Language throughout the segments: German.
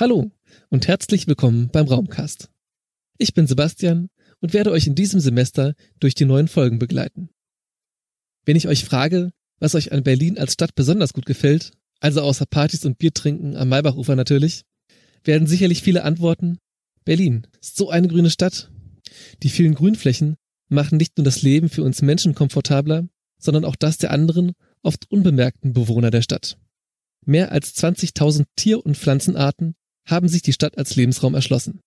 Hallo und herzlich willkommen beim Raumcast. Ich bin Sebastian und werde euch in diesem Semester durch die neuen Folgen begleiten. Wenn ich euch frage, was euch an Berlin als Stadt besonders gut gefällt, also außer Partys und Biertrinken am Maybachufer natürlich, werden sicherlich viele antworten, Berlin ist so eine grüne Stadt. Die vielen Grünflächen machen nicht nur das Leben für uns Menschen komfortabler, sondern auch das der anderen, oft unbemerkten Bewohner der Stadt. Mehr als 20.000 Tier- und Pflanzenarten haben sich die Stadt als Lebensraum erschlossen.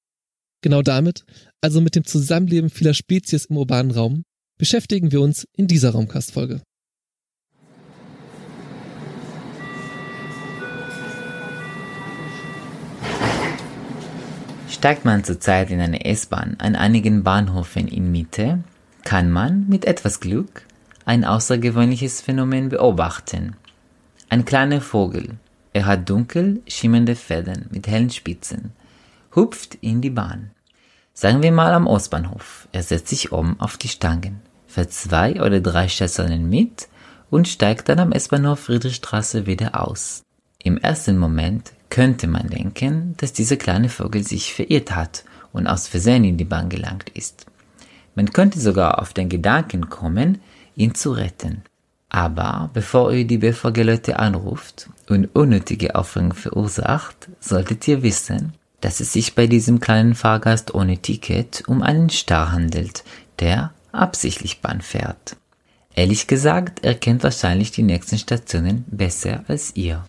Genau damit, also mit dem Zusammenleben vieler Spezies im urbanen Raum, beschäftigen wir uns in dieser Raumkastfolge. Steigt man zurzeit in eine S-Bahn an einigen Bahnhöfen in Mitte, kann man mit etwas Glück ein außergewöhnliches Phänomen beobachten. Ein kleiner Vogel, er hat dunkel schimmernde Federn mit hellen Spitzen, hupft in die Bahn. Sagen wir mal am Ostbahnhof. Er setzt sich um auf die Stangen, fährt zwei oder drei Stationen mit und steigt dann am S-Bahnhof Friedrichstraße wieder aus. Im ersten Moment könnte man denken, dass dieser kleine Vogel sich verirrt hat und aus Versehen in die Bahn gelangt ist. Man könnte sogar auf den Gedanken kommen, ihn zu retten. Aber bevor ihr die BVG-Leute anruft und unnötige Aufregung verursacht, solltet ihr wissen, dass es sich bei diesem kleinen Fahrgast ohne Ticket um einen Star handelt, der absichtlich Bahn fährt. Ehrlich gesagt, er kennt wahrscheinlich die nächsten Stationen besser als ihr.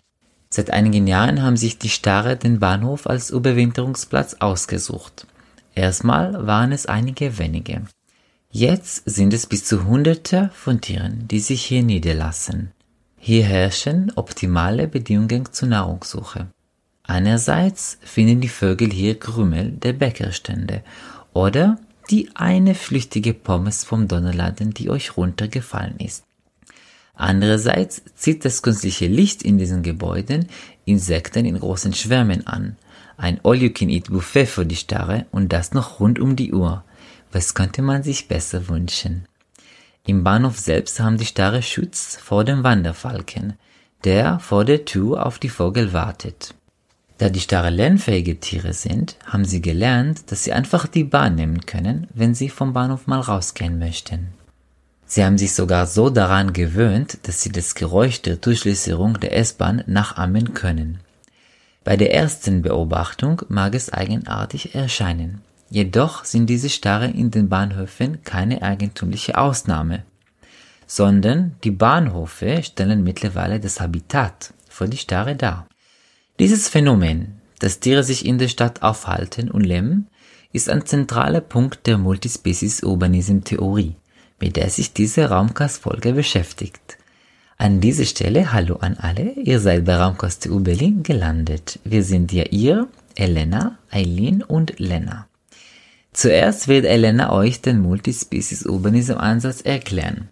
Seit einigen Jahren haben sich die Starre den Bahnhof als Überwinterungsplatz ausgesucht. Erstmal waren es einige wenige. Jetzt sind es bis zu Hunderte von Tieren, die sich hier niederlassen. Hier herrschen optimale Bedingungen zur Nahrungssuche. Einerseits finden die Vögel hier Krümel der Bäckerstände oder die eine flüchtige Pommes vom Donnerladen, die euch runtergefallen ist. Andererseits zieht das künstliche Licht in diesen Gebäuden Insekten in großen Schwärmen an. Ein All-You-Can-Eat-Buffet für die Starre und das noch rund um die Uhr. Was könnte man sich besser wünschen? Im Bahnhof selbst haben die Starre Schutz vor dem Wanderfalken, der vor der Tür auf die Vogel wartet. Da die Starre lernfähige Tiere sind, haben sie gelernt, dass sie einfach die Bahn nehmen können, wenn sie vom Bahnhof mal rausgehen möchten. Sie haben sich sogar so daran gewöhnt, dass sie das Geräusch der Durchlässerung der S-Bahn nachahmen können. Bei der ersten Beobachtung mag es eigenartig erscheinen. Jedoch sind diese Starre in den Bahnhöfen keine eigentümliche Ausnahme, sondern die Bahnhöfe stellen mittlerweile das Habitat für die Starre dar. Dieses Phänomen, dass Tiere sich in der Stadt aufhalten und leben, ist ein zentraler Punkt der Multispecies-Urbanism-Theorie, mit der sich diese Raumkast-Folge beschäftigt. An dieser Stelle Hallo an alle, ihr seid bei Raumkast TU Berlin gelandet. Wir sind ja ihr, Elena, Eileen und Lena. Zuerst wird Elena euch den Multispecies Urbanism Ansatz erklären.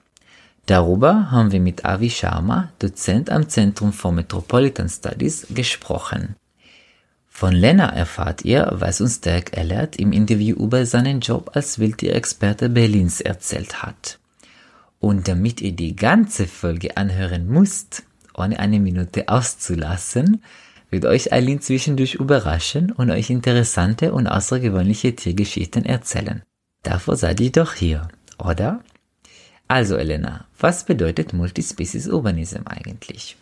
Darüber haben wir mit Avi Sharma, Dozent am Zentrum for Metropolitan Studies, gesprochen. Von Lena erfahrt ihr, was uns Dirk Ellert im Interview über seinen Job als Wildtierexperte Berlins erzählt hat. Und damit ihr die ganze Folge anhören müsst, ohne eine Minute auszulassen, wird euch Eileen zwischendurch überraschen und euch interessante und außergewöhnliche Tiergeschichten erzählen. Davor seid ihr doch hier, oder? Also Elena, was bedeutet Multispecies Urbanism eigentlich?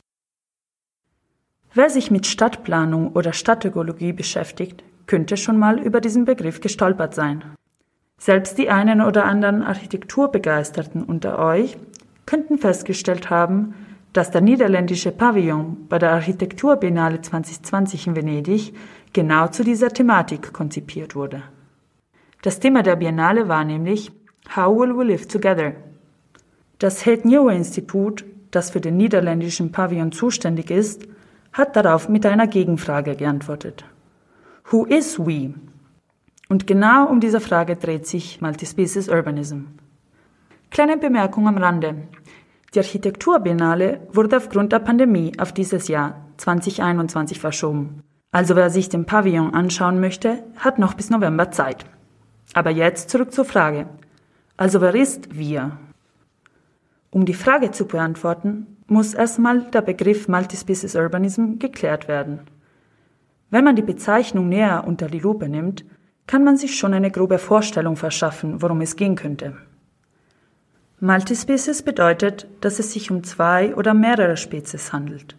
Wer sich mit Stadtplanung oder Stadtökologie beschäftigt, könnte schon mal über diesen Begriff gestolpert sein. Selbst die einen oder anderen Architekturbegeisterten unter euch könnten festgestellt haben, dass der niederländische Pavillon bei der Architekturbiennale 2020 in Venedig genau zu dieser Thematik konzipiert wurde. Das Thema der Biennale war nämlich How will we live together? Das Het Nieuwe Institut, das für den niederländischen Pavillon zuständig ist, hat darauf mit einer Gegenfrage geantwortet. Who is we? Und genau um diese Frage dreht sich Multispecies Urbanism. Kleine Bemerkung am Rande. Die Architekturbiennale wurde aufgrund der Pandemie auf dieses Jahr 2021 verschoben. Also wer sich den Pavillon anschauen möchte, hat noch bis November Zeit. Aber jetzt zurück zur Frage. Also wer ist wir? Um die Frage zu beantworten, muss erstmal der Begriff Multispecies Urbanism geklärt werden. Wenn man die Bezeichnung näher unter die Lupe nimmt, kann man sich schon eine grobe Vorstellung verschaffen, worum es gehen könnte. Multispecies bedeutet, dass es sich um zwei oder mehrere Spezies handelt.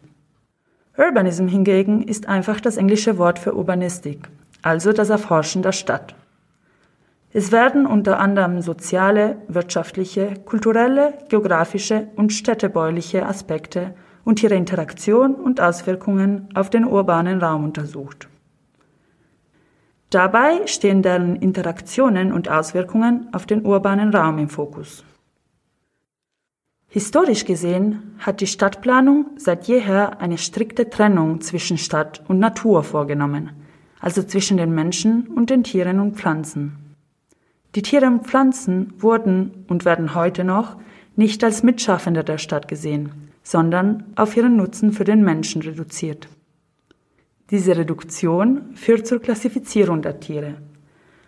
Urbanism hingegen ist einfach das englische Wort für Urbanistik, also das Erforschen der Stadt. Es werden unter anderem soziale, wirtschaftliche, kulturelle, geografische und städtebauliche Aspekte und ihre Interaktion und Auswirkungen auf den urbanen Raum untersucht. Dabei stehen deren Interaktionen und Auswirkungen auf den urbanen Raum im Fokus. Historisch gesehen hat die Stadtplanung seit jeher eine strikte Trennung zwischen Stadt und Natur vorgenommen, also zwischen den Menschen und den Tieren und Pflanzen. Die Tiere und Pflanzen wurden und werden heute noch nicht als Mitschaffende der Stadt gesehen, sondern auf ihren Nutzen für den Menschen reduziert. Diese Reduktion führt zur Klassifizierung der Tiere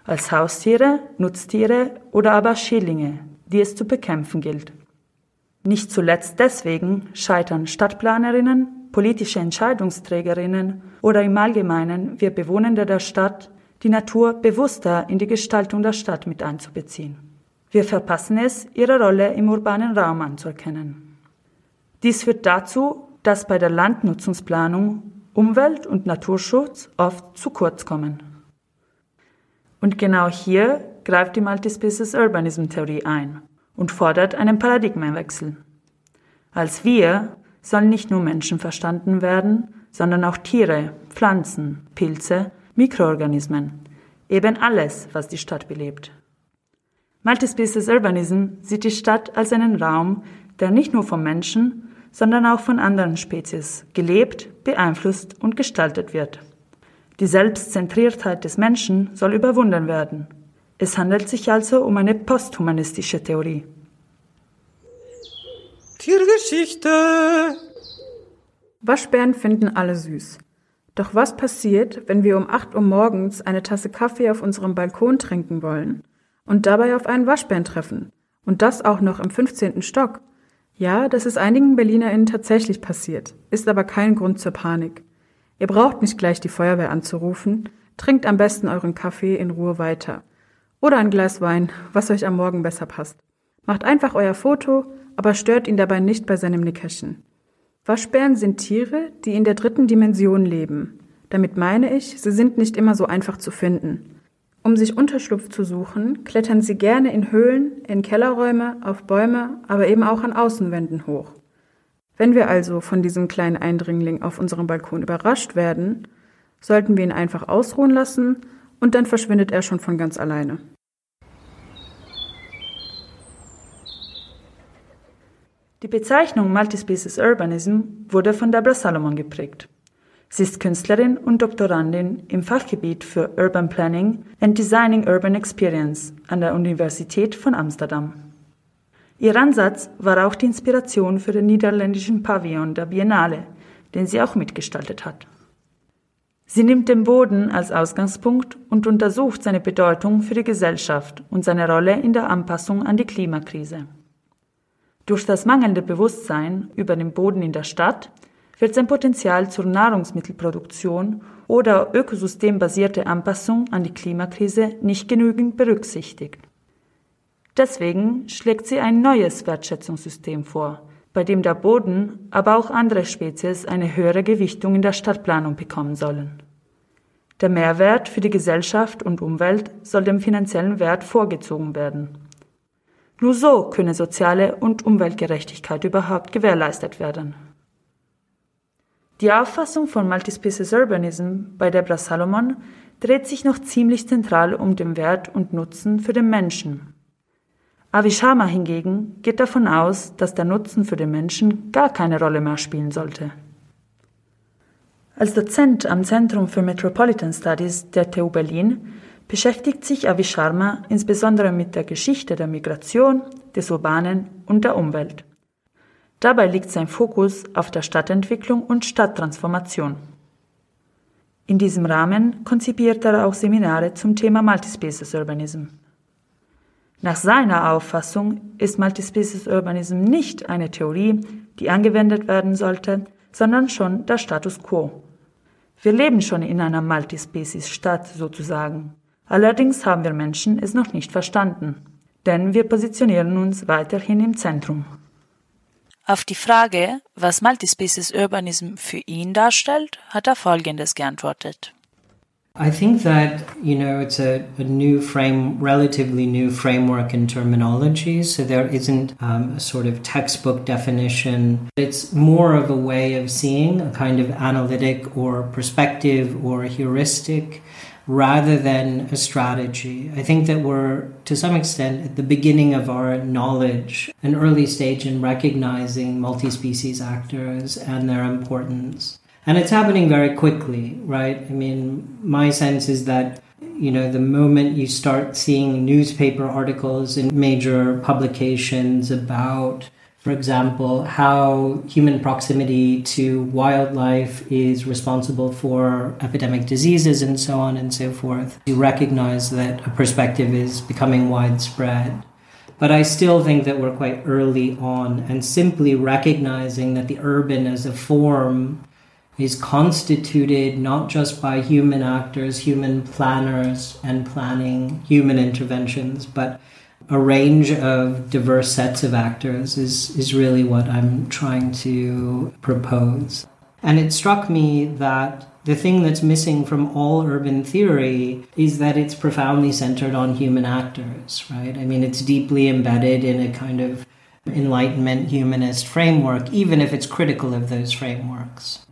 als Haustiere, Nutztiere oder aber Schädlinge, die es zu bekämpfen gilt. Nicht zuletzt deswegen scheitern Stadtplanerinnen, politische Entscheidungsträgerinnen oder im Allgemeinen wir Bewohner der Stadt, die Natur bewusster in die Gestaltung der Stadt mit einzubeziehen. Wir verpassen es, ihre Rolle im urbanen Raum anzuerkennen. Dies führt dazu, dass bei der Landnutzungsplanung Umwelt- und Naturschutz oft zu kurz kommen. Und genau hier greift die Multispecies Urbanism Theorie ein und fordert einen Paradigmenwechsel. Als wir sollen nicht nur Menschen verstanden werden, sondern auch Tiere, Pflanzen, Pilze, Mikroorganismen, eben alles, was die Stadt belebt. Multispecies Urbanism sieht die Stadt als einen Raum, der nicht nur vom Menschen, sondern auch von anderen Spezies gelebt, beeinflusst und gestaltet wird. Die Selbstzentriertheit des Menschen soll überwunden werden es handelt sich also um eine posthumanistische Theorie. Tiergeschichte. Waschbären finden alle süß. Doch was passiert, wenn wir um 8 Uhr morgens eine Tasse Kaffee auf unserem Balkon trinken wollen und dabei auf einen Waschbären treffen? Und das auch noch im 15. Stock? Ja, das ist einigen BerlinerInnen tatsächlich passiert, ist aber kein Grund zur Panik. Ihr braucht nicht gleich die Feuerwehr anzurufen, trinkt am besten euren Kaffee in Ruhe weiter. Oder ein Glas Wein, was euch am Morgen besser passt. Macht einfach euer Foto, aber stört ihn dabei nicht bei seinem Nickerchen. Waschbären sind Tiere, die in der dritten Dimension leben. Damit meine ich, sie sind nicht immer so einfach zu finden. Um sich Unterschlupf zu suchen, klettern sie gerne in Höhlen, in Kellerräume, auf Bäume, aber eben auch an Außenwänden hoch. Wenn wir also von diesem kleinen Eindringling auf unserem Balkon überrascht werden, sollten wir ihn einfach ausruhen lassen und dann verschwindet er schon von ganz alleine. Die Bezeichnung Multispecies Urbanism wurde von Deborah Salomon geprägt. Sie ist Künstlerin und Doktorandin im Fachgebiet für Urban Planning and Designing Urban Experience an der Universität von Amsterdam. Ihr Ansatz war auch die Inspiration für den niederländischen Pavillon der Biennale, den sie auch mitgestaltet hat. Sie nimmt den Boden als Ausgangspunkt und untersucht seine Bedeutung für die Gesellschaft und seine Rolle in der Anpassung an die Klimakrise. Durch das mangelnde Bewusstsein über den Boden in der Stadt wird sein Potenzial zur Nahrungsmittelproduktion oder ökosystembasierte Anpassung an die Klimakrise nicht genügend berücksichtigt. Deswegen schlägt sie ein neues Wertschätzungssystem vor, bei dem der Boden, aber auch andere Spezies eine höhere Gewichtung in der Stadtplanung bekommen sollen. Der Mehrwert für die Gesellschaft und Umwelt soll dem finanziellen Wert vorgezogen werden. Nur so könne soziale und Umweltgerechtigkeit überhaupt gewährleistet werden. Die Auffassung von Multispecies Urbanism bei Debra Salomon dreht sich noch ziemlich zentral um den Wert und Nutzen für den Menschen. Avi Sharma hingegen geht davon aus, dass der Nutzen für den Menschen gar keine Rolle mehr spielen sollte. Als Dozent am Zentrum für Metropolitan Studies der TU Berlin beschäftigt sich Avi Sharma insbesondere mit der Geschichte der Migration, des Urbanen und der Umwelt. Dabei liegt sein Fokus auf der Stadtentwicklung und Stadttransformation. In diesem Rahmen konzipiert er auch Seminare zum Thema Multispecies Urbanism. Nach seiner Auffassung ist Multispecies Urbanism nicht eine Theorie, die angewendet werden sollte, sondern schon der Status quo. Wir leben schon in einer Multispecies-Stadt sozusagen. Allerdings haben wir Menschen es noch nicht verstanden, denn wir positionieren uns weiterhin im Zentrum. Auf die Frage, was Multispecies Urbanism für ihn darstellt, hat er Folgendes geantwortet. I think that, you know, it's a, a new frame, relatively new framework in terminology. So there isn't um, a sort of textbook definition. It's more of a way of seeing a kind of analytic or perspective or heuristic rather than a strategy. I think that we're, to some extent, at the beginning of our knowledge, an early stage in recognizing multi species actors and their importance. And it's happening very quickly, right? I mean, my sense is that, you know, the moment you start seeing newspaper articles in major publications about, for example, how human proximity to wildlife is responsible for epidemic diseases and so on and so forth, you recognize that a perspective is becoming widespread. But I still think that we're quite early on, and simply recognizing that the urban as a form is constituted not just by human actors, human planners and planning, human interventions, but a range of diverse sets of actors is, is really what I'm trying to propose. And it struck me that the thing that's missing from all urban theory is that it's profoundly centered on human actors, right? I mean, it's deeply embedded in a kind of Enlightenment humanist framework, even if it's critical of those frameworks.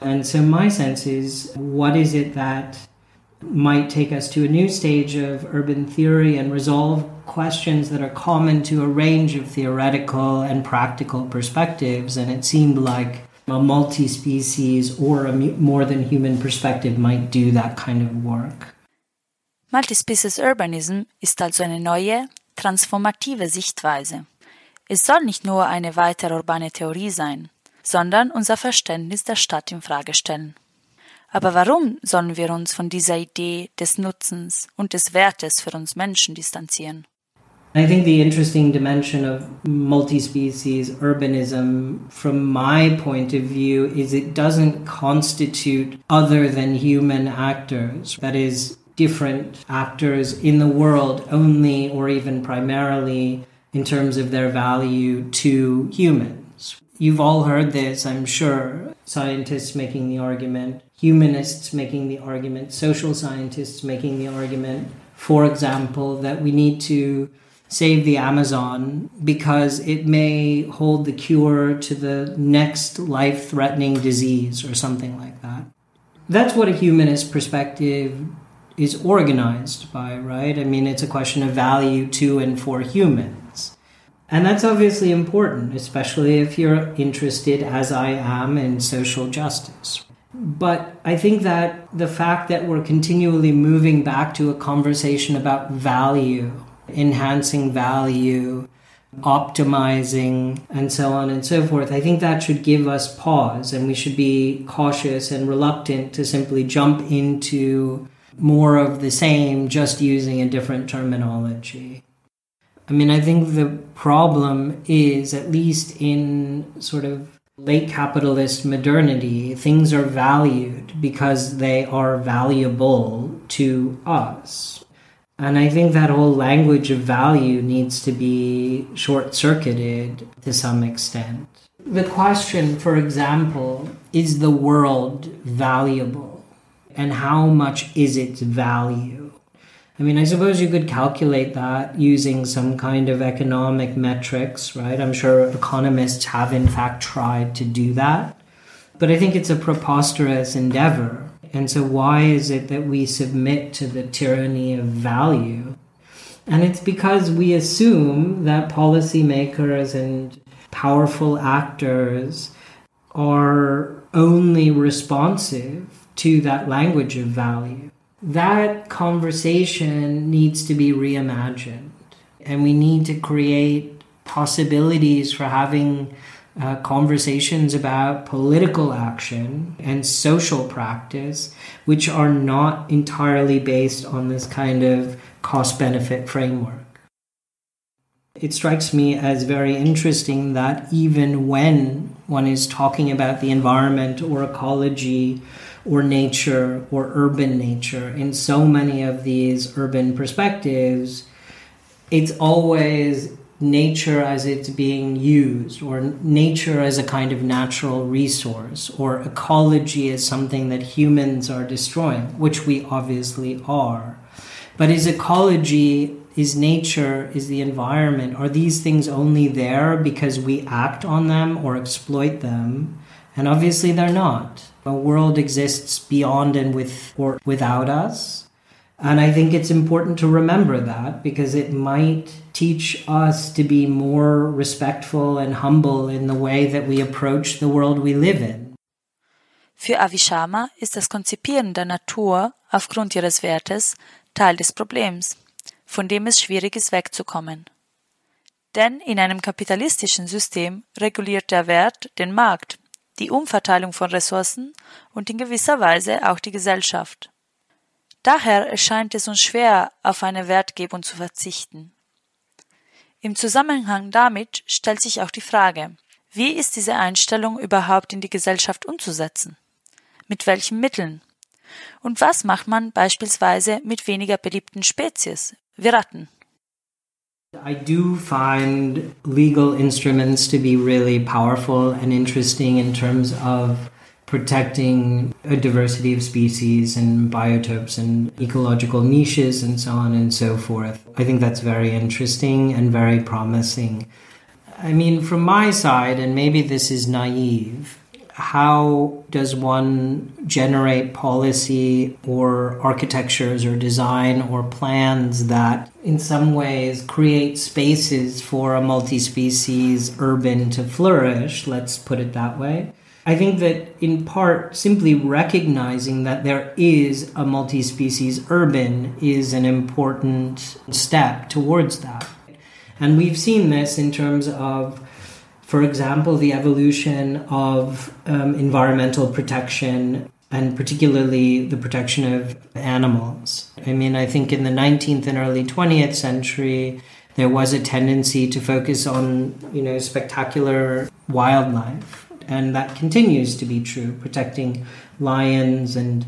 And so my sense is what is it that might take us to a new stage of urban theory and resolve questions that are common to a range of theoretical and practical perspectives. And it seemed like a multi species or a more than human perspective might do that kind of work. Multispecies Urbanism ist also eine neue, transformative Sichtweise. Es soll nicht nur eine weitere urbane Theorie sein, sondern unser Verständnis der Stadt in Frage stellen. Aber warum sollen wir uns von dieser Idee des Nutzens und des Wertes für uns Menschen distanzieren? I think the interesting dimension of multi-species urbanism, from my point of view, is it doesn't constitute other than human actors. That is, different actors in the world only or even primarily in terms of their value to humans. You've all heard this, I'm sure. Scientists making the argument, humanists making the argument, social scientists making the argument, for example, that we need to save the Amazon because it may hold the cure to the next life threatening disease or something like that. That's what a humanist perspective is organized by, right? I mean, it's a question of value to and for humans. And that's obviously important, especially if you're interested, as I am, in social justice. But I think that the fact that we're continually moving back to a conversation about value, enhancing value, optimizing, and so on and so forth, I think that should give us pause and we should be cautious and reluctant to simply jump into more of the same just using a different terminology. I mean, I think the problem is, at least in sort of late capitalist modernity, things are valued because they are valuable to us. And I think that whole language of value needs to be short circuited to some extent. The question, for example, is the world valuable? And how much is its value? I mean, I suppose you could calculate that using some kind of economic metrics, right? I'm sure economists have, in fact, tried to do that. But I think it's a preposterous endeavor. And so, why is it that we submit to the tyranny of value? And it's because we assume that policymakers and powerful actors are only responsive to that language of value that conversation needs to be reimagined. And we need to create possibilities for having uh, conversations about political action and social practice, which are not entirely based on this kind of cost benefit framework. It strikes me as very interesting that even when one is talking about the environment or ecology or nature or urban nature. In so many of these urban perspectives, it's always nature as it's being used, or nature as a kind of natural resource, or ecology as something that humans are destroying, which we obviously are. But is ecology, is nature, is the environment, are these things only there because we act on them or exploit them? And obviously they're not. A world exists beyond and with or without us. And I think it's important to remember that because it might teach us to be more respectful and humble in the way that we approach the world we live in. Für Avishama ist das Konzipieren der Natur aufgrund ihres Wertes Teil des Problems, von dem es schwierig ist wegzukommen. Denn in einem kapitalistischen System reguliert der Wert den Markt, die Umverteilung von Ressourcen und in gewisser Weise auch die Gesellschaft. Daher erscheint es uns schwer, auf eine Wertgebung zu verzichten. Im Zusammenhang damit stellt sich auch die Frage, wie ist diese Einstellung überhaupt in die Gesellschaft umzusetzen? Mit welchen Mitteln? Und was macht man beispielsweise mit weniger beliebten Spezies, wie Ratten? I do find legal instruments to be really powerful and interesting in terms of protecting a diversity of species and biotopes and ecological niches and so on and so forth. I think that's very interesting and very promising. I mean, from my side, and maybe this is naive, how does one generate policy or architectures or design or plans that in some ways create spaces for a multi species urban to flourish? Let's put it that way. I think that in part, simply recognizing that there is a multi species urban is an important step towards that. And we've seen this in terms of, for example, the evolution of um, environmental protection and particularly the protection of animals. I mean, I think in the 19th and early 20th century, there was a tendency to focus on, you know, spectacular wildlife and that continues to be true, protecting lions and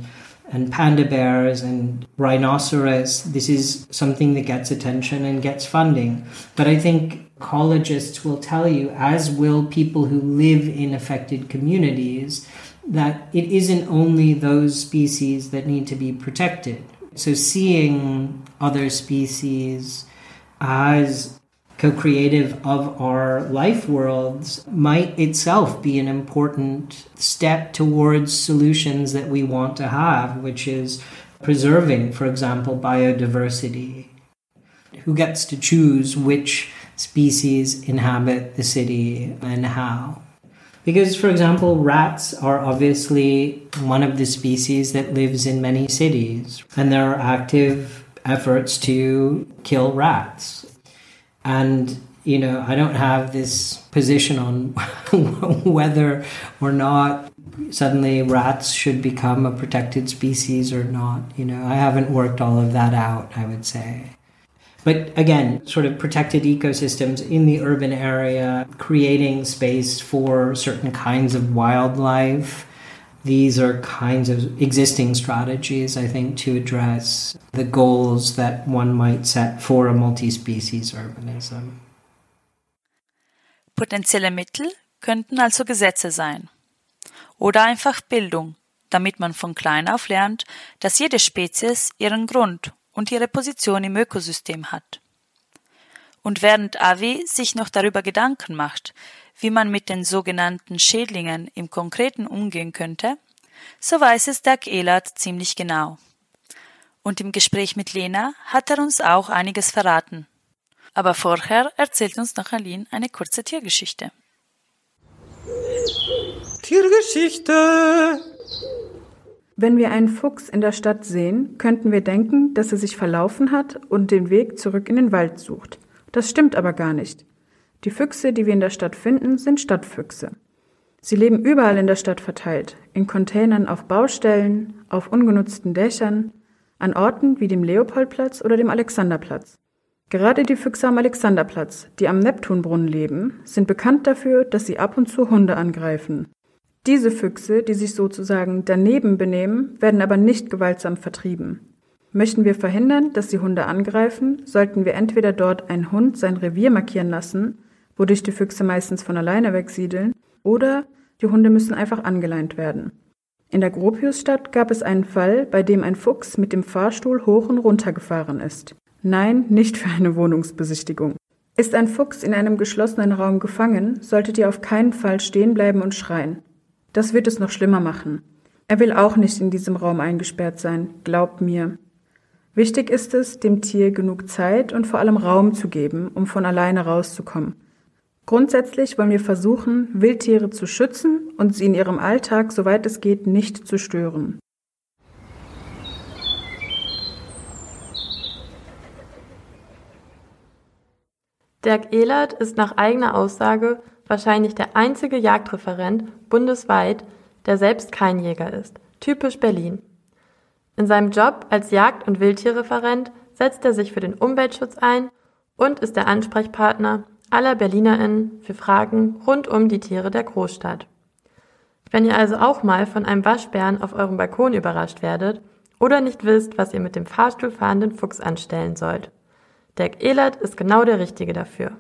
and panda bears and rhinoceros. This is something that gets attention and gets funding. But I think ecologists will tell you, as will people who live in affected communities, that it isn't only those species that need to be protected. So seeing other species as co-creative of our life worlds might itself be an important step towards solutions that we want to have which is preserving for example biodiversity who gets to choose which species inhabit the city and how. Because for example rats are obviously one of the species that lives in many cities and there are active efforts to kill rats. And you know i don't have this position on whether or not suddenly rats should become a protected species or not you know. I haven't worked all of that out i would say but again sort of protected ecosystems in the urban area creating space for certain kinds of wildlife these are kinds of existing strategies, I think, to address the goals that one might set for a multi-species urbanism. Potenzielle Mittel könnten also Gesetze sein. Oder einfach Bildung, damit man von klein auf lernt, dass jede Spezies ihren Grund und ihre Position im Ökosystem hat. Und während Avi sich noch darüber Gedanken macht, wie man mit den sogenannten Schädlingen im Konkreten umgehen könnte, so weiß es Dag Elert ziemlich genau. Und im Gespräch mit Lena hat er uns auch einiges verraten. Aber vorher erzählt uns noch Aline eine kurze Tiergeschichte. Tiergeschichte! Wenn wir einen Fuchs in der Stadt sehen, könnten wir denken, dass er sich verlaufen hat und den Weg zurück in den Wald sucht. Das stimmt aber gar nicht. Die Füchse, die wir in der Stadt finden, sind Stadtfüchse. Sie leben überall in der Stadt verteilt, in Containern auf Baustellen, auf ungenutzten Dächern, an Orten wie dem Leopoldplatz oder dem Alexanderplatz. Gerade die Füchse am Alexanderplatz, die am Neptunbrunnen leben, sind bekannt dafür, dass sie ab und zu Hunde angreifen. Diese Füchse, die sich sozusagen daneben benehmen, werden aber nicht gewaltsam vertrieben. Möchten wir verhindern, dass die Hunde angreifen, sollten wir entweder dort einen Hund sein Revier markieren lassen, wodurch die Füchse meistens von alleine wegsiedeln, oder die Hunde müssen einfach angeleint werden. In der Gropiusstadt gab es einen Fall, bei dem ein Fuchs mit dem Fahrstuhl hoch und runter gefahren ist. Nein, nicht für eine Wohnungsbesichtigung. Ist ein Fuchs in einem geschlossenen Raum gefangen, solltet ihr auf keinen Fall stehen bleiben und schreien. Das wird es noch schlimmer machen. Er will auch nicht in diesem Raum eingesperrt sein, glaubt mir. Wichtig ist es, dem Tier genug Zeit und vor allem Raum zu geben, um von alleine rauszukommen. Grundsätzlich wollen wir versuchen, Wildtiere zu schützen und sie in ihrem Alltag, soweit es geht, nicht zu stören. Dirk Ehlert ist nach eigener Aussage wahrscheinlich der einzige Jagdreferent bundesweit, der selbst kein Jäger ist. Typisch Berlin. In seinem Job als Jagd- und Wildtierreferent setzt er sich für den Umweltschutz ein und ist der Ansprechpartner aller BerlinerInnen für Fragen rund um die Tiere der Großstadt. Wenn ihr also auch mal von einem Waschbären auf eurem Balkon überrascht werdet oder nicht wisst, was ihr mit dem Fahrstuhl fahrenden Fuchs anstellen sollt, Dirk Ehlert ist genau der Richtige dafür.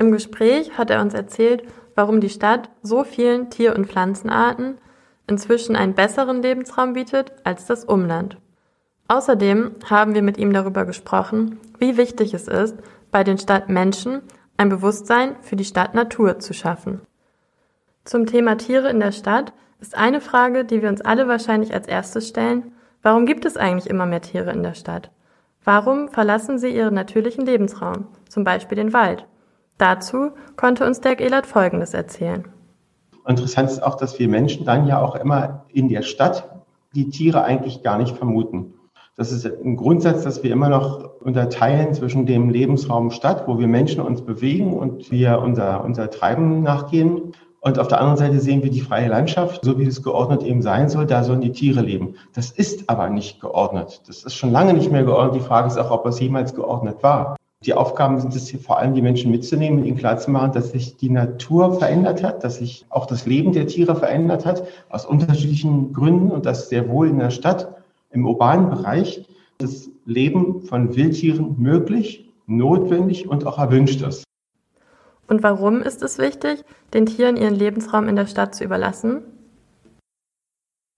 Im Gespräch hat er uns erzählt, warum die Stadt so vielen Tier- und Pflanzenarten inzwischen einen besseren Lebensraum bietet als das Umland. Außerdem haben wir mit ihm darüber gesprochen, wie wichtig es ist, bei den Stadtmenschen ein Bewusstsein für die Stadtnatur zu schaffen. Zum Thema Tiere in der Stadt ist eine Frage, die wir uns alle wahrscheinlich als erstes stellen, warum gibt es eigentlich immer mehr Tiere in der Stadt? Warum verlassen sie ihren natürlichen Lebensraum, zum Beispiel den Wald? Dazu konnte uns Dirk Ehlert Folgendes erzählen. Interessant ist auch, dass wir Menschen dann ja auch immer in der Stadt die Tiere eigentlich gar nicht vermuten. Das ist ein Grundsatz, dass wir immer noch unterteilen zwischen dem Lebensraum Stadt, wo wir Menschen uns bewegen und wir unser, unser Treiben nachgehen, und auf der anderen Seite sehen wir die freie Landschaft, so wie es geordnet eben sein soll. Da sollen die Tiere leben. Das ist aber nicht geordnet. Das ist schon lange nicht mehr geordnet. Die Frage ist auch, ob es jemals geordnet war. Die Aufgaben sind es hier vor allem, die Menschen mitzunehmen und ihnen klarzumachen, dass sich die Natur verändert hat, dass sich auch das Leben der Tiere verändert hat, aus unterschiedlichen Gründen und dass sehr wohl in der Stadt, im urbanen Bereich, das Leben von Wildtieren möglich, notwendig und auch erwünscht ist. Und warum ist es wichtig, den Tieren ihren Lebensraum in der Stadt zu überlassen?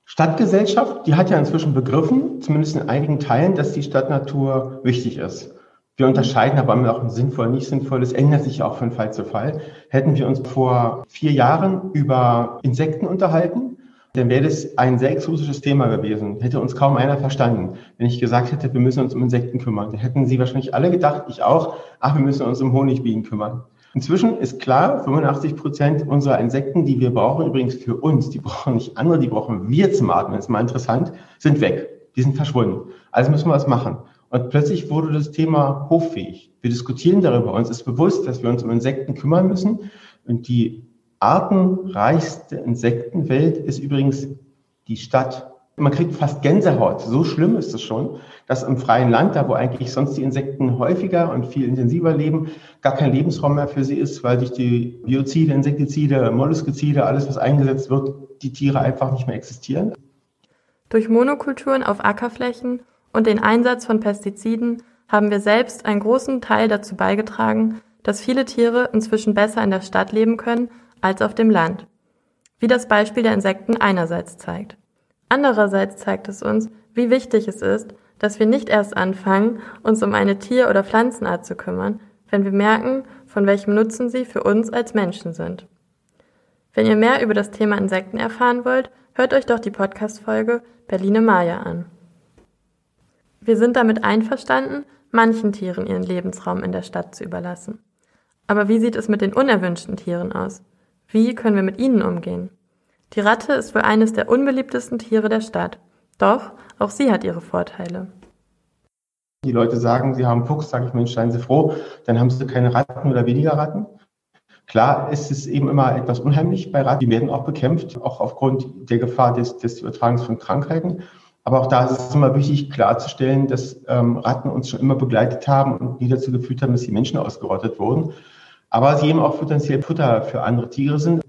Stadtgesellschaft, die hat ja inzwischen begriffen, zumindest in einigen Teilen, dass die Stadtnatur wichtig ist. Wir unterscheiden aber auch sinnvoll, nicht sinnvoll. Das ändert sich auch von Fall zu Fall. Hätten wir uns vor vier Jahren über Insekten unterhalten, dann wäre das ein sehr exotisches Thema gewesen. Hätte uns kaum einer verstanden. Wenn ich gesagt hätte, wir müssen uns um Insekten kümmern, dann hätten Sie wahrscheinlich alle gedacht, ich auch, ach, wir müssen uns um Honigbienen kümmern. Inzwischen ist klar, 85 Prozent unserer Insekten, die wir brauchen, übrigens für uns, die brauchen nicht andere, die brauchen wir zum Atmen, ist mal interessant, sind weg. Die sind verschwunden. Also müssen wir was machen. Und plötzlich wurde das Thema hoffähig. Wir diskutieren darüber. Uns ist bewusst, dass wir uns um Insekten kümmern müssen. Und die artenreichste Insektenwelt ist übrigens die Stadt. Man kriegt fast Gänsehaut. So schlimm ist es schon, dass im freien Land, da wo eigentlich sonst die Insekten häufiger und viel intensiver leben, gar kein Lebensraum mehr für sie ist, weil durch die Biozide, Insektizide, Molluskizide, alles, was eingesetzt wird, die Tiere einfach nicht mehr existieren. Durch Monokulturen auf Ackerflächen und den Einsatz von Pestiziden haben wir selbst einen großen Teil dazu beigetragen, dass viele Tiere inzwischen besser in der Stadt leben können als auf dem Land. Wie das Beispiel der Insekten einerseits zeigt. Andererseits zeigt es uns, wie wichtig es ist, dass wir nicht erst anfangen, uns um eine Tier- oder Pflanzenart zu kümmern, wenn wir merken, von welchem Nutzen sie für uns als Menschen sind. Wenn ihr mehr über das Thema Insekten erfahren wollt, hört euch doch die Podcast-Folge Berline Maya an. Wir sind damit einverstanden, manchen Tieren ihren Lebensraum in der Stadt zu überlassen. Aber wie sieht es mit den unerwünschten Tieren aus? Wie können wir mit ihnen umgehen? Die Ratte ist wohl eines der unbeliebtesten Tiere der Stadt. Doch auch sie hat ihre Vorteile. Die Leute sagen, sie haben Fuchs, sage ich, Mensch, seien Sie froh, dann haben Sie keine Ratten oder weniger Ratten. Klar ist es eben immer etwas unheimlich bei Ratten. Die werden auch bekämpft, auch aufgrund der Gefahr des, des Übertragens von Krankheiten. Aber auch da ist es immer wichtig klarzustellen, dass ähm, Ratten uns schon immer begleitet haben und nie dazu geführt haben, dass die Menschen ausgerottet wurden. Aber sie eben auch potenziell Futter für andere Tiere sind.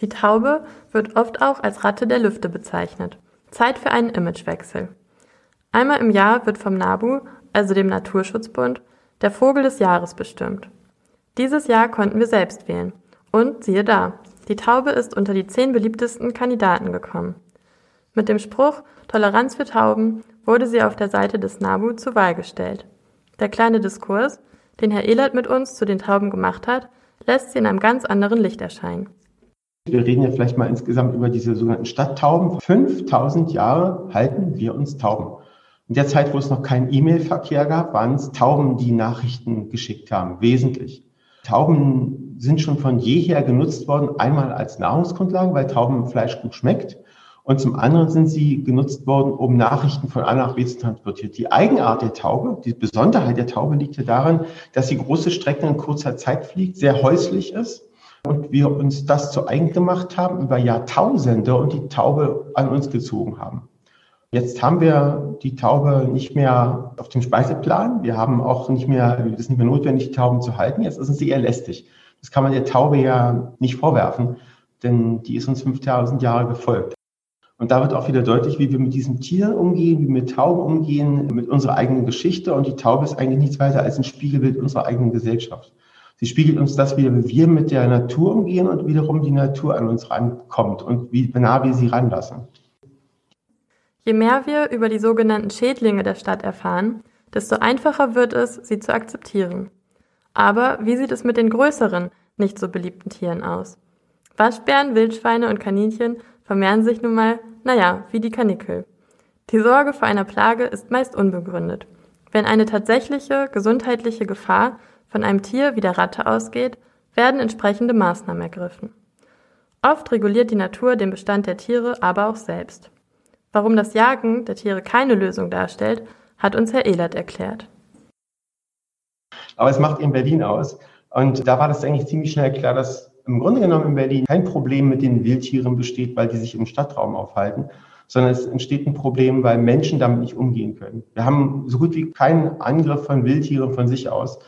Die Taube wird oft auch als Ratte der Lüfte bezeichnet. Zeit für einen Imagewechsel. Einmal im Jahr wird vom NABU, also dem Naturschutzbund, der Vogel des Jahres bestimmt. Dieses Jahr konnten wir selbst wählen. Und siehe da, die Taube ist unter die zehn beliebtesten Kandidaten gekommen. Mit dem Spruch Toleranz für Tauben wurde sie auf der Seite des NABU zur Wahl gestellt. Der kleine Diskurs, den Herr Ehlert mit uns zu den Tauben gemacht hat, lässt sie in einem ganz anderen Licht erscheinen. Wir reden ja vielleicht mal insgesamt über diese sogenannten Stadttauben. 5000 Jahre halten wir uns Tauben. In der Zeit, wo es noch keinen E-Mail-Verkehr gab, waren es Tauben, die Nachrichten geschickt haben, wesentlich. Tauben sind schon von jeher genutzt worden, einmal als Nahrungsgrundlage, weil Taubenfleisch gut schmeckt. Und zum anderen sind sie genutzt worden, um Nachrichten von A nach B zu transportieren. Die Eigenart der Taube, die Besonderheit der Taube liegt ja darin, dass sie große Strecken in kurzer Zeit fliegt, sehr häuslich ist und wir uns das zu eigen gemacht haben über Jahrtausende und die Taube an uns gezogen haben. Jetzt haben wir die Taube nicht mehr auf dem Speiseplan. Wir haben auch nicht mehr, es ist nicht mehr notwendig, die Tauben zu halten. Jetzt ist sie eher lästig. Das kann man der Taube ja nicht vorwerfen, denn die ist uns 5000 Jahre gefolgt. Und da wird auch wieder deutlich, wie wir mit diesem Tier umgehen, wie wir mit Tauben umgehen, mit unserer eigenen Geschichte. Und die Taube ist eigentlich nichts weiter als ein Spiegelbild unserer eigenen Gesellschaft. Sie spiegelt uns das wieder, wie wir mit der Natur umgehen und wiederum die Natur an uns rankommt und wie nah wir sie ranlassen. Je mehr wir über die sogenannten Schädlinge der Stadt erfahren, desto einfacher wird es, sie zu akzeptieren. Aber wie sieht es mit den größeren, nicht so beliebten Tieren aus? Waschbären, Wildschweine und Kaninchen vermehren sich nun mal, naja, wie die Kanickel. Die Sorge vor einer Plage ist meist unbegründet. Wenn eine tatsächliche gesundheitliche Gefahr von einem Tier wie der Ratte ausgeht, werden entsprechende Maßnahmen ergriffen. Oft reguliert die Natur den Bestand der Tiere aber auch selbst. Warum das Jagen der Tiere keine Lösung darstellt, hat uns Herr Ehlert erklärt. Aber es macht in Berlin aus. Und da war das eigentlich ziemlich schnell klar, dass im Grunde genommen in Berlin kein Problem mit den Wildtieren besteht, weil die sich im Stadtraum aufhalten, sondern es entsteht ein Problem, weil Menschen damit nicht umgehen können. Wir haben so gut wie keinen Angriff von Wildtieren von sich aus.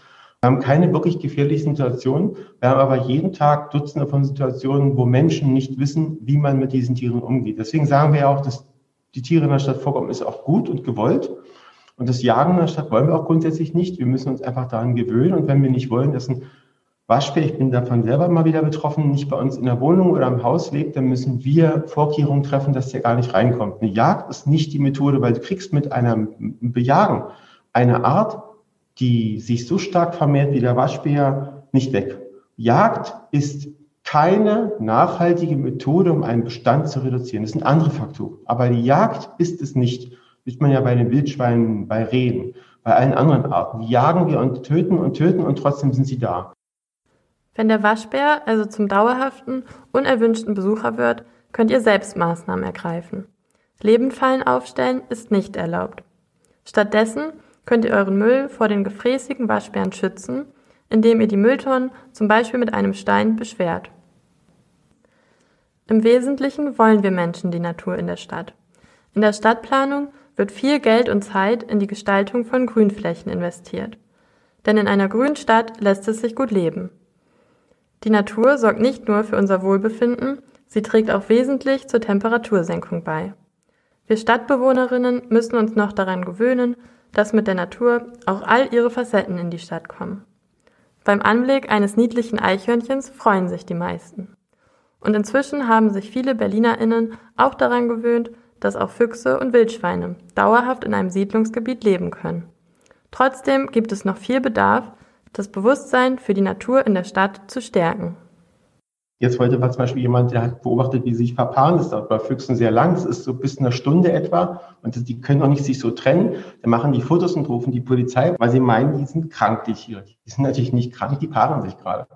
Wir haben keine wirklich gefährlichen Situationen. Wir haben aber jeden Tag Dutzende von Situationen, wo Menschen nicht wissen, wie man mit diesen Tieren umgeht. Deswegen sagen wir ja auch, dass die Tiere in der Stadt vorkommen, ist auch gut und gewollt. Und das Jagen in der Stadt wollen wir auch grundsätzlich nicht. Wir müssen uns einfach daran gewöhnen. Und wenn wir nicht wollen, dass ein Waschbär, ich bin davon selber mal wieder betroffen, nicht bei uns in der Wohnung oder im Haus lebt, dann müssen wir Vorkehrungen treffen, dass der gar nicht reinkommt. Eine Jagd ist nicht die Methode, weil du kriegst mit einem Bejagen eine Art, die sich so stark vermehrt wie der Waschbär, nicht weg. Jagd ist keine nachhaltige Methode, um einen Bestand zu reduzieren. Das sind andere Faktoren. Aber die Jagd ist es nicht. Ist man ja bei den Wildschweinen, bei Rehen, bei allen anderen Arten. Die jagen wir und töten und töten und trotzdem sind sie da. Wenn der Waschbär also zum dauerhaften, unerwünschten Besucher wird, könnt ihr selbst Maßnahmen ergreifen. Lebendfallen aufstellen ist nicht erlaubt. Stattdessen könnt ihr euren Müll vor den gefräßigen Waschbären schützen, indem ihr die Mülltonnen zum Beispiel mit einem Stein beschwert. Im Wesentlichen wollen wir Menschen die Natur in der Stadt. In der Stadtplanung wird viel Geld und Zeit in die Gestaltung von Grünflächen investiert. Denn in einer grünen Stadt lässt es sich gut leben. Die Natur sorgt nicht nur für unser Wohlbefinden, sie trägt auch wesentlich zur Temperatursenkung bei. Wir Stadtbewohnerinnen müssen uns noch daran gewöhnen, dass mit der Natur auch all ihre Facetten in die Stadt kommen. Beim Anblick eines niedlichen Eichhörnchens freuen sich die meisten. Und inzwischen haben sich viele BerlinerInnen auch daran gewöhnt, dass auch Füchse und Wildschweine dauerhaft in einem Siedlungsgebiet leben können. Trotzdem gibt es noch viel Bedarf, das Bewusstsein für die Natur in der Stadt zu stärken. Jetzt heute war zum Beispiel jemand, der hat beobachtet, wie sich verpaaren. Das dauert bei Füchsen sehr lang. Das ist so bis eine Stunde etwa. Und die können auch nicht sich so trennen. Dann machen die Fotos und rufen die Polizei, weil sie meinen, die sind krank, die Tiere. Die sind natürlich nicht krank, die paaren sich gerade.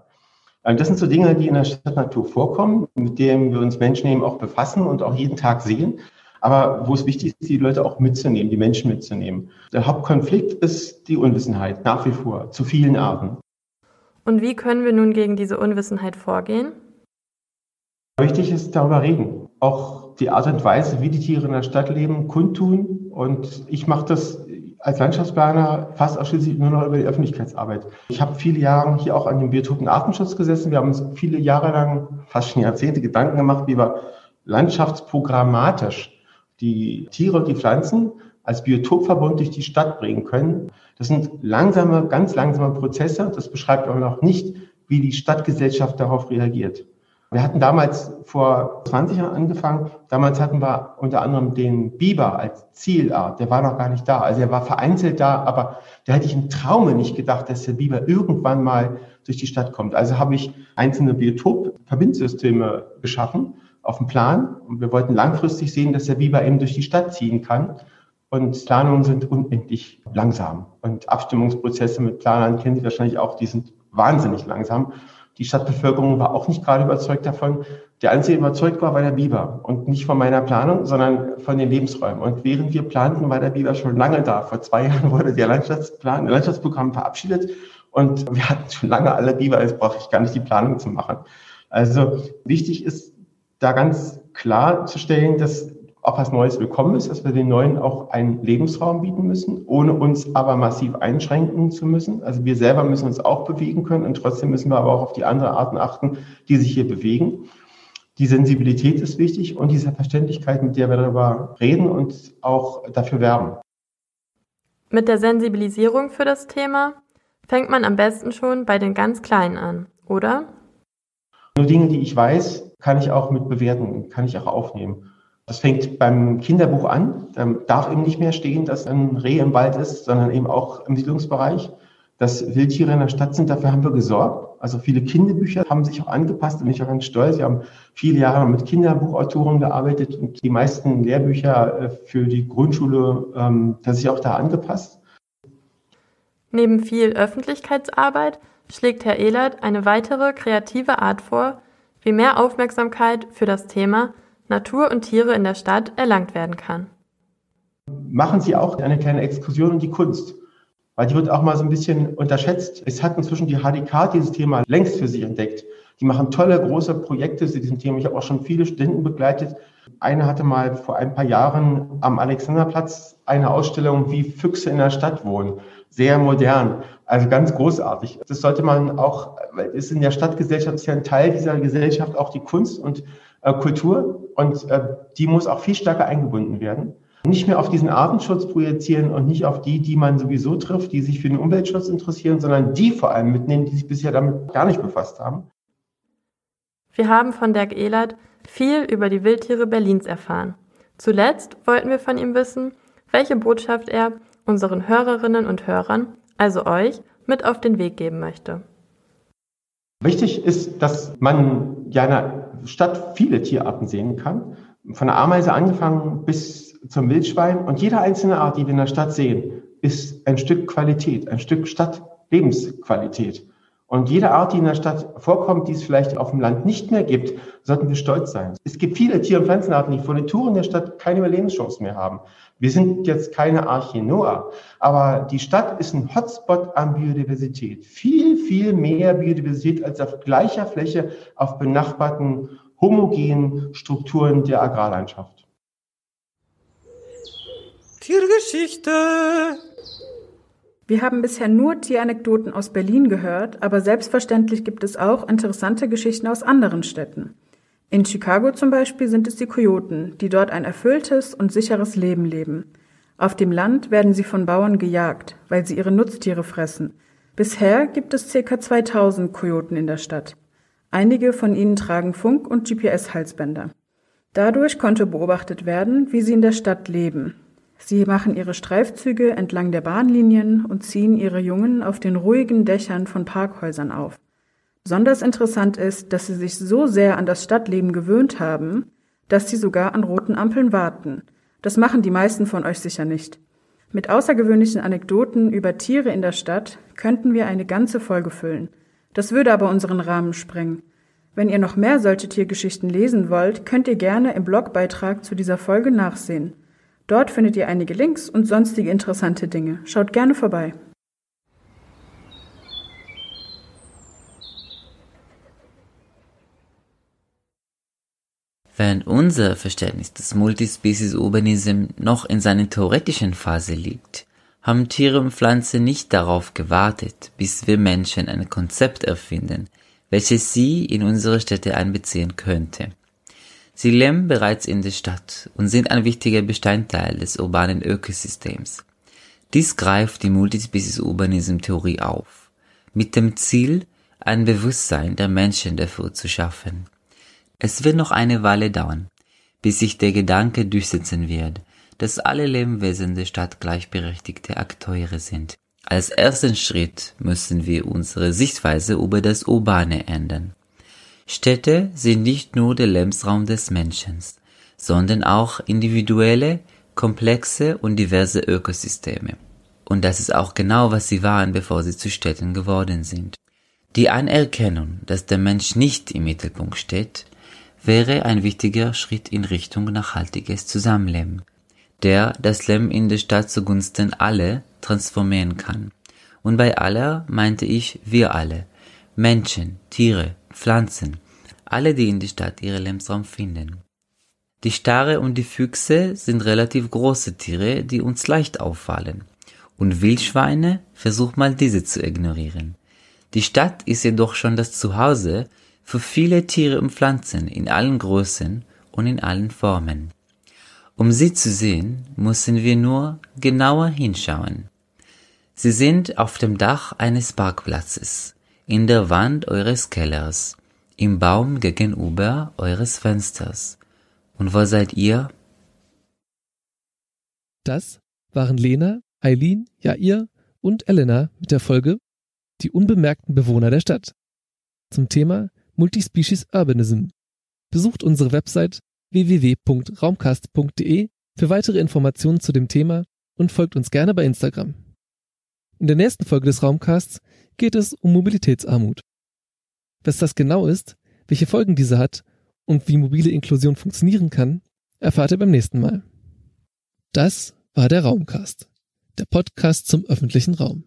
Also das sind so Dinge, die in der Stadtnatur vorkommen, mit denen wir uns Menschen eben auch befassen und auch jeden Tag sehen. Aber wo es wichtig ist, die Leute auch mitzunehmen, die Menschen mitzunehmen. Der Hauptkonflikt ist die Unwissenheit, nach wie vor, zu vielen Arten. Und wie können wir nun gegen diese Unwissenheit vorgehen? Wichtig ist darüber reden. Auch die Art und Weise, wie die Tiere in der Stadt leben, kundtun. Und ich mache das als Landschaftsplaner fast ausschließlich nur noch über die Öffentlichkeitsarbeit. Ich habe viele Jahre hier auch an dem Biotopen Artenschutz gesessen. Wir haben uns viele Jahre lang, fast schon Jahrzehnte, Gedanken gemacht, wie wir landschaftsprogrammatisch die Tiere und die Pflanzen als Biotopverbund durch die Stadt bringen können. Das sind langsame, ganz langsame Prozesse. Das beschreibt aber noch nicht, wie die Stadtgesellschaft darauf reagiert. Wir hatten damals vor 20 Jahren angefangen. Damals hatten wir unter anderem den Biber als Zielart. Der war noch gar nicht da. Also er war vereinzelt da, aber da hätte ich im Traume nicht gedacht, dass der Biber irgendwann mal durch die Stadt kommt. Also habe ich einzelne Biotop-Verbindsysteme geschaffen auf dem Plan. Und wir wollten langfristig sehen, dass der Biber eben durch die Stadt ziehen kann. Und Planungen sind unendlich langsam. Und Abstimmungsprozesse mit Planern kennen Sie wahrscheinlich auch, die sind wahnsinnig langsam. Die Stadtbevölkerung war auch nicht gerade überzeugt davon. Der einzige überzeugt war, war der Biber und nicht von meiner Planung, sondern von den Lebensräumen. Und während wir planten, war der Biber schon lange da. Vor zwei Jahren wurde der Landschaftsplan, der Landschaftsprogramm verabschiedet und wir hatten schon lange alle Biber. Jetzt brauche ich gar nicht die Planung zu machen. Also wichtig ist, da ganz klar zu stellen, dass auch was Neues willkommen ist, dass wir den Neuen auch einen Lebensraum bieten müssen, ohne uns aber massiv einschränken zu müssen. Also wir selber müssen uns auch bewegen können und trotzdem müssen wir aber auch auf die anderen Arten achten, die sich hier bewegen. Die Sensibilität ist wichtig und diese Verständlichkeit, mit der wir darüber reden und auch dafür werben. Mit der Sensibilisierung für das Thema fängt man am besten schon bei den ganz Kleinen an, oder? Nur Dinge, die ich weiß, kann ich auch mit bewerten, kann ich auch aufnehmen. Das fängt beim Kinderbuch an. Da darf eben nicht mehr stehen, dass ein Reh im Wald ist, sondern eben auch im Siedlungsbereich. Dass Wildtiere in der Stadt sind, dafür haben wir gesorgt. Also viele Kinderbücher haben sich auch angepasst ich bin auch ganz stolz. Wir haben viele Jahre mit Kinderbuchautoren gearbeitet und die meisten Lehrbücher äh, für die Grundschule, ähm, ist auch da angepasst. Neben viel Öffentlichkeitsarbeit schlägt Herr Ehlert eine weitere kreative Art vor, wie mehr Aufmerksamkeit für das Thema Natur und Tiere in der Stadt erlangt werden kann. Machen Sie auch eine kleine Exkursion in die Kunst, weil die wird auch mal so ein bisschen unterschätzt. Es hat inzwischen die HDK dieses Thema längst für sich entdeckt. Die machen tolle, große Projekte zu diesem Thema. Ich habe auch schon viele Studenten begleitet. Eine hatte mal vor ein paar Jahren am Alexanderplatz eine Ausstellung, wie Füchse in der Stadt wohnen. Sehr modern, also ganz großartig. Das sollte man auch, weil es in der Stadtgesellschaft ist ja ein Teil dieser Gesellschaft auch die Kunst und äh, Kultur und äh, die muss auch viel stärker eingebunden werden. Nicht mehr auf diesen Artenschutz projizieren und nicht auf die, die man sowieso trifft, die sich für den Umweltschutz interessieren, sondern die vor allem mitnehmen, die sich bisher damit gar nicht befasst haben. Wir haben von Dirk Ehlert viel über die Wildtiere Berlins erfahren. Zuletzt wollten wir von ihm wissen, welche Botschaft er unseren Hörerinnen und Hörern, also euch, mit auf den Weg geben möchte. Wichtig ist, dass man ja Stadt viele Tierarten sehen kann. Von der Ameise angefangen bis zum Wildschwein. Und jede einzelne Art, die wir in der Stadt sehen, ist ein Stück Qualität, ein Stück Stadtlebensqualität. Und jede Art, die in der Stadt vorkommt, die es vielleicht auf dem Land nicht mehr gibt, sollten wir stolz sein. Es gibt viele Tier- und Pflanzenarten, die vor den Touren der Stadt keine Überlebenschance mehr haben. Wir sind jetzt keine Arche Noah, aber die Stadt ist ein Hotspot an Biodiversität. Viel, viel mehr Biodiversität als auf gleicher Fläche auf benachbarten homogenen Strukturen der Agrarlandschaft. Tiergeschichte. Wir haben bisher nur Tieranekdoten aus Berlin gehört, aber selbstverständlich gibt es auch interessante Geschichten aus anderen Städten. In Chicago zum Beispiel sind es die Kojoten, die dort ein erfülltes und sicheres Leben leben. Auf dem Land werden sie von Bauern gejagt, weil sie ihre Nutztiere fressen. Bisher gibt es ca. 2000 Kojoten in der Stadt. Einige von ihnen tragen Funk- und GPS-Halsbänder. Dadurch konnte beobachtet werden, wie sie in der Stadt leben, Sie machen ihre Streifzüge entlang der Bahnlinien und ziehen ihre Jungen auf den ruhigen Dächern von Parkhäusern auf. Besonders interessant ist, dass sie sich so sehr an das Stadtleben gewöhnt haben, dass sie sogar an roten Ampeln warten. Das machen die meisten von euch sicher nicht. Mit außergewöhnlichen Anekdoten über Tiere in der Stadt könnten wir eine ganze Folge füllen. Das würde aber unseren Rahmen sprengen. Wenn ihr noch mehr solche Tiergeschichten lesen wollt, könnt ihr gerne im Blogbeitrag zu dieser Folge nachsehen. Dort findet ihr einige Links und sonstige interessante Dinge. Schaut gerne vorbei. Während unser Verständnis des Multispecies Urbanism noch in seiner theoretischen Phase liegt, haben Tiere und Pflanzen nicht darauf gewartet, bis wir Menschen ein Konzept erfinden, welches sie in unsere Städte einbeziehen könnte. Sie leben bereits in der Stadt und sind ein wichtiger Bestandteil des urbanen Ökosystems. Dies greift die Multispecies-Urbanism-Theorie auf, mit dem Ziel, ein Bewusstsein der Menschen dafür zu schaffen. Es wird noch eine Weile dauern, bis sich der Gedanke durchsetzen wird, dass alle Lebewesen der Stadt gleichberechtigte Akteure sind. Als ersten Schritt müssen wir unsere Sichtweise über das Urbane ändern. Städte sind nicht nur der Lebensraum des Menschen, sondern auch individuelle, komplexe und diverse Ökosysteme. Und das ist auch genau, was sie waren, bevor sie zu Städten geworden sind. Die Anerkennung, dass der Mensch nicht im Mittelpunkt steht, wäre ein wichtiger Schritt in Richtung nachhaltiges Zusammenleben der das Leben in der Stadt zugunsten alle transformieren kann. Und bei aller meinte ich wir alle. Menschen, Tiere, Pflanzen, alle, die in der Stadt ihren Lebensraum finden. Die Stare und die Füchse sind relativ große Tiere, die uns leicht auffallen. Und Wildschweine, versuch mal diese zu ignorieren. Die Stadt ist jedoch schon das Zuhause für viele Tiere und Pflanzen in allen Größen und in allen Formen. Um sie zu sehen, müssen wir nur genauer hinschauen. Sie sind auf dem Dach eines Parkplatzes, in der Wand eures Kellers, im Baum gegenüber eures Fensters. Und wo seid ihr? Das waren Lena, Eileen, Jair und Elena mit der Folge Die unbemerkten Bewohner der Stadt zum Thema Multispecies Urbanism. Besucht unsere Website www.raumcast.de für weitere Informationen zu dem Thema und folgt uns gerne bei Instagram. In der nächsten Folge des Raumcasts geht es um Mobilitätsarmut. Was das genau ist, welche Folgen diese hat und wie mobile Inklusion funktionieren kann, erfahrt ihr beim nächsten Mal. Das war der Raumcast, der Podcast zum öffentlichen Raum.